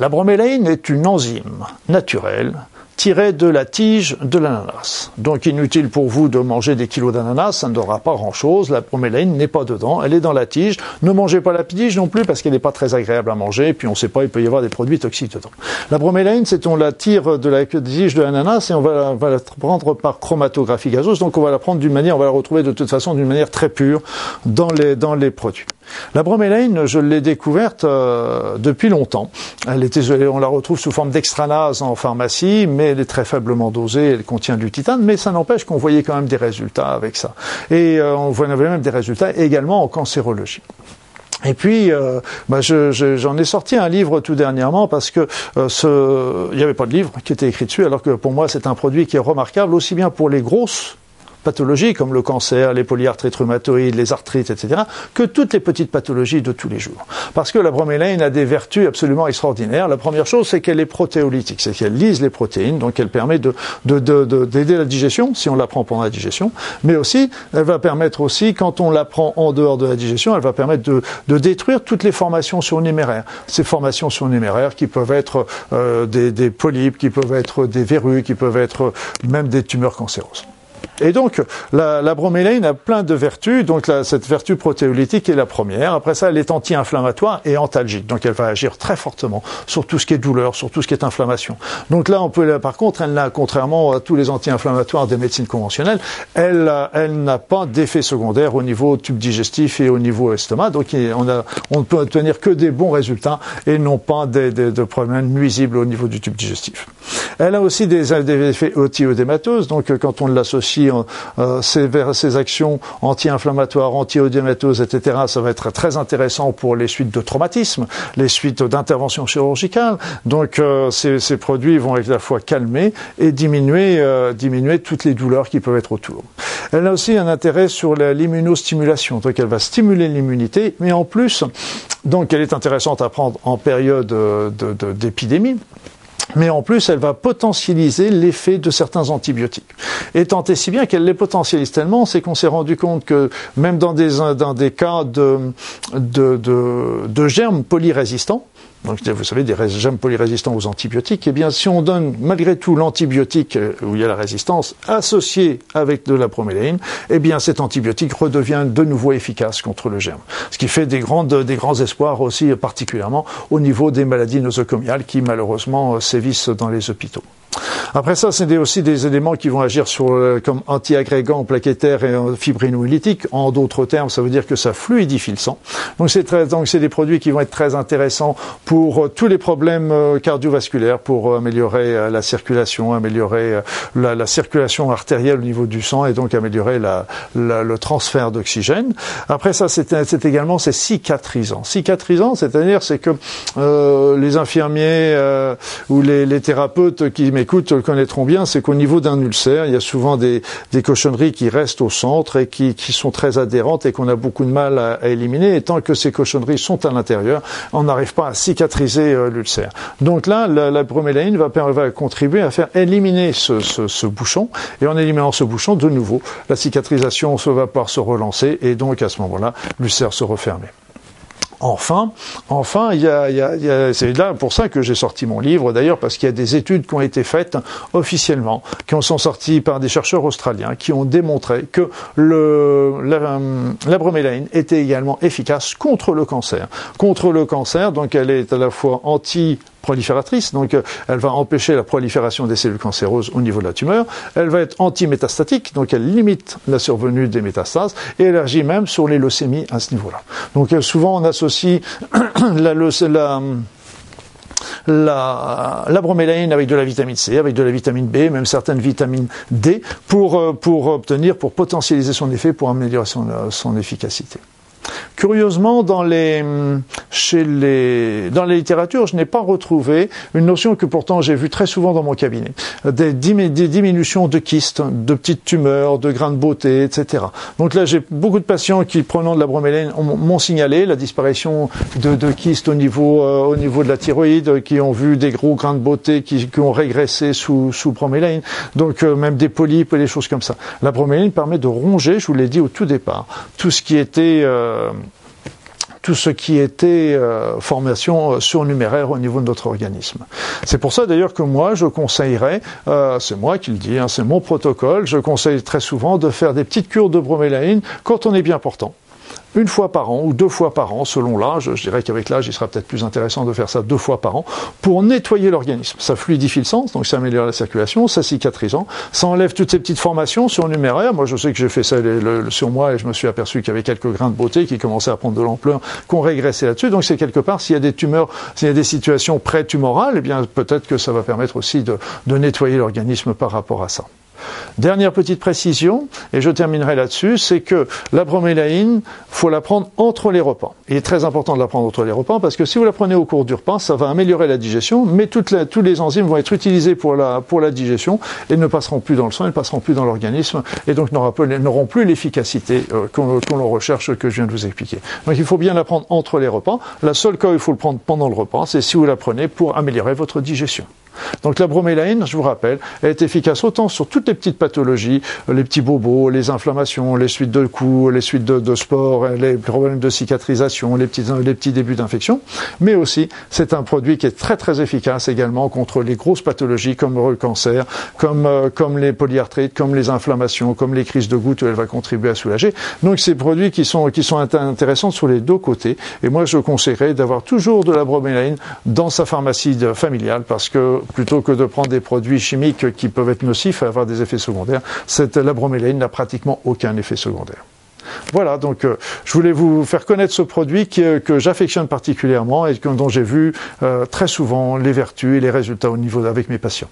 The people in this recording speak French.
La bromélaïne est une enzyme naturelle tirée de la tige de l'ananas. Donc inutile pour vous de manger des kilos d'ananas, ça ne donnera pas grand-chose. La bromélaïne n'est pas dedans, elle est dans la tige. Ne mangez pas la tige non plus parce qu'elle n'est pas très agréable à manger. Et puis on ne sait pas, il peut y avoir des produits toxiques dedans. La bromélaïne, c'est on la tire de la tige de l'ananas et on va, la prendre par chromatographie gazeuse. Donc on va la prendre d'une manière, on va la retrouver de toute façon d'une manière très pure dans les, dans les produits. La bromélaïne, je l'ai découverte euh, depuis longtemps. Elle on la retrouve sous forme d'extranase en pharmacie, mais elle est très faiblement dosée, elle contient du titane, mais ça n'empêche qu'on voyait quand même des résultats avec ça. Et euh, on voyait même des résultats également en cancérologie. Et puis, euh, bah j'en ai sorti un livre tout dernièrement parce que ce, il n'y avait pas de livre qui était écrit dessus, alors que pour moi c'est un produit qui est remarquable aussi bien pour les grosses pathologies comme le cancer, les polyarthrites rhumatoïdes, les arthrites, etc., que toutes les petites pathologies de tous les jours. Parce que la bromélaïne a des vertus absolument extraordinaires. La première chose, c'est qu'elle est protéolytique, c'est qu'elle lise les protéines, donc elle permet de, d'aider la digestion, si on la prend pendant la digestion, mais aussi, elle va permettre aussi, quand on la prend en dehors de la digestion, elle va permettre de, détruire toutes les formations surnuméraires. Ces formations surnuméraires qui peuvent être euh, des, des polypes, qui peuvent être des verrues, qui peuvent être même des tumeurs cancéreuses. Et donc, la, la, a plein de vertus. Donc, cette vertu protéolytique est la première. Après ça, elle est anti-inflammatoire et antalgique. Donc, elle va agir très fortement sur tout ce qui est douleur, sur tout ce qui est inflammation. Donc là, on peut, par contre, elle n'a, contrairement à tous les anti-inflammatoires des médecines conventionnelles, elle, elle n'a pas d'effet secondaire au niveau tube digestif et au niveau estomac. Donc, on, a, on ne peut obtenir que des bons résultats et non pas des, des, problèmes nuisibles au niveau du tube digestif. Elle a aussi des, des effets otioédémateuses. Donc, quand on l'associe euh, ces, actions anti-inflammatoires, anti-odémateuses, etc., ça va être très intéressant pour les suites de traumatismes, les suites d'interventions chirurgicales. Donc euh, ces, produits vont à la fois calmer et diminuer, euh, diminuer toutes les douleurs qui peuvent être autour. Elle a aussi un intérêt sur l'immunostimulation, donc elle va stimuler l'immunité, mais en plus, donc elle est intéressante à prendre en période d'épidémie. Mais en plus, elle va potentialiser l'effet de certains antibiotiques. Et tant et si bien qu'elle les potentialise tellement, c'est qu'on s'est rendu compte que même dans des, dans des cas de, de, de, de germes polyrésistants, donc vous savez, des germes polyrésistants aux antibiotiques, eh bien si on donne malgré tout l'antibiotique euh, où il y a la résistance associé avec de la bromélaïne, eh bien cet antibiotique redevient de nouveau efficace contre le germe. Ce qui fait des, grandes, des grands espoirs aussi particulièrement au niveau des maladies nosocomiales qui malheureusement euh, sévissent dans les hôpitaux. Après ça, c'est aussi des éléments qui vont agir sur, euh, comme anti-agrégants plaquettaires et fibrinolytiques. En d'autres termes, ça veut dire que ça fluidifie le sang. Donc c'est très, donc c'est des produits qui vont être très intéressants pour euh, tous les problèmes euh, cardiovasculaires, pour améliorer la circulation, améliorer la, la, circulation artérielle au niveau du sang et donc améliorer la, la, le transfert d'oxygène. Après ça, c'est également c'est cicatrisant. Cicatrisant, c'est-à-dire c'est que euh, les infirmiers euh, ou les, les thérapeutes qui m'écoutent le connaîtront bien, c'est qu'au niveau d'un ulcère, il y a souvent des, cochonneries qui restent au centre et qui, sont très adhérentes et qu'on a beaucoup de mal à, éliminer. Et tant que ces cochonneries sont à l'intérieur, on n'arrive pas à cicatriser euh, l'ulcère. Donc là, la, la va, contribuer à faire éliminer ce, bouchon. Et en éliminant ce bouchon, de nouveau, la cicatrisation se va pouvoir se relancer et donc à ce moment-là, l'ulcère se refermer. Enfin, enfin, c'est là pour ça que j'ai sorti mon livre d'ailleurs parce qu'il y a des études qui ont été faites officiellement, qui sont sorties par des chercheurs australiens, qui ont démontré que le, la, la était également efficace contre le cancer. Contre le cancer, donc elle est à la fois anti prolifératrice, donc euh, elle va empêcher la prolifération des cellules cancéreuses au niveau de la tumeur, elle va être antimétastatique, donc elle limite la survenue des métastases, et elle agit même sur les leucémies à ce niveau-là. Donc euh, souvent on associe la, la avec de la vitamine C, avec de la vitamine B, même certaines vitamines D, pour, euh, obtenir, pour potentialiser son effet, pour améliorer son efficacité. Curieusement, dans les, chez les, dans les littératures, je n'ai pas retrouvé une notion que pourtant j'ai vue très souvent dans mon cabinet. Des, diminutions de kystes, de petites tumeurs, de grains de beauté, etc. Donc là, j'ai beaucoup de patients qui, prenant de la bromélaine, m'ont signalé la disparition de, kystes au niveau, euh, au niveau de la thyroïde, qui ont vu des gros grains de beauté qui, ont régressé sous, sous bromélaine. Donc euh, même des polypes et des choses comme ça. La bromélaine permet de ronger, je vous l'ai dit au tout départ, tout ce qui était... Euh, tout ce qui était euh, formation surnuméraire au niveau de notre organisme. C'est pour ça d'ailleurs que moi je conseillerais, c'est moi qui le dis, hein, c'est mon protocole, je conseille très souvent de faire des petites cures de bromélaïne quand on est bien portant une fois par an ou deux fois par an, selon l'âge. Je dirais qu'avec l'âge, il sera peut-être plus intéressant de faire ça deux fois par an pour nettoyer l'organisme. Ça fluidifie le sang, donc ça améliore la circulation, ça cicatrisant, ça enlève toutes ces petites formations surnuméraires. Moi, je sais que j'ai fait ça sur moi et je me suis aperçu qu'il y avait quelques grains de beauté qui commençaient à prendre de l'ampleur, qu'on régressait là-dessus. Donc c'est quelque part, s'il y a des tumeurs, s'il y a des situations pré-tumorales, eh bien peut-être que ça va permettre aussi de nettoyer l'organisme par rapport à ça. Dernière petite précision, et je terminerai là-dessus, c'est que la bromélaïne, faut la prendre entre les repas. Il est très important de la prendre entre les repas parce que si vous la prenez au cours du repas, ça va améliorer la digestion, mais toutes tous les enzymes vont être utilisés pour la, digestion et ne passeront plus dans le sang, ne passeront plus dans l'organisme et donc n'auront plus l'efficacité euh, qu'on recherche que je viens de vous expliquer. Donc il faut bien la prendre entre les repas. La seule cas où il faut le prendre pendant le repas, c'est si vous la prenez pour améliorer votre digestion. Donc la bromélaïne, je vous rappelle, est efficace autant sur toutes les petites pathologies, euh, les petits bobos, les inflammations, les suites de coups, les suites de, sport, euh, les problèmes de cicatrisation, les petits, les petits débuts d'infection, mais aussi c'est un produit qui est très très efficace également contre les grosses pathologies comme le cancer, comme, euh, comme les polyarthrites, comme les inflammations, comme les crises de gouttes, elle va contribuer à soulager. Donc c'est produits qui sont, qui sont intéressants sur les deux côtés. Et moi je conseillerais d'avoir toujours de la bromélaïne dans sa pharmacie familiale parce que plutôt que de prendre des produits chimiques qui peuvent être nocifs et avoir des effets secondaires, cette, la bromélaïne n'a pratiquement aucun effet secondaire. Voilà, donc euh, je voulais vous faire connaître ce produit euh, que j'affectionne particulièrement et dont j'ai vu euh, très souvent les vertus et les résultats au niveau avec mes patients.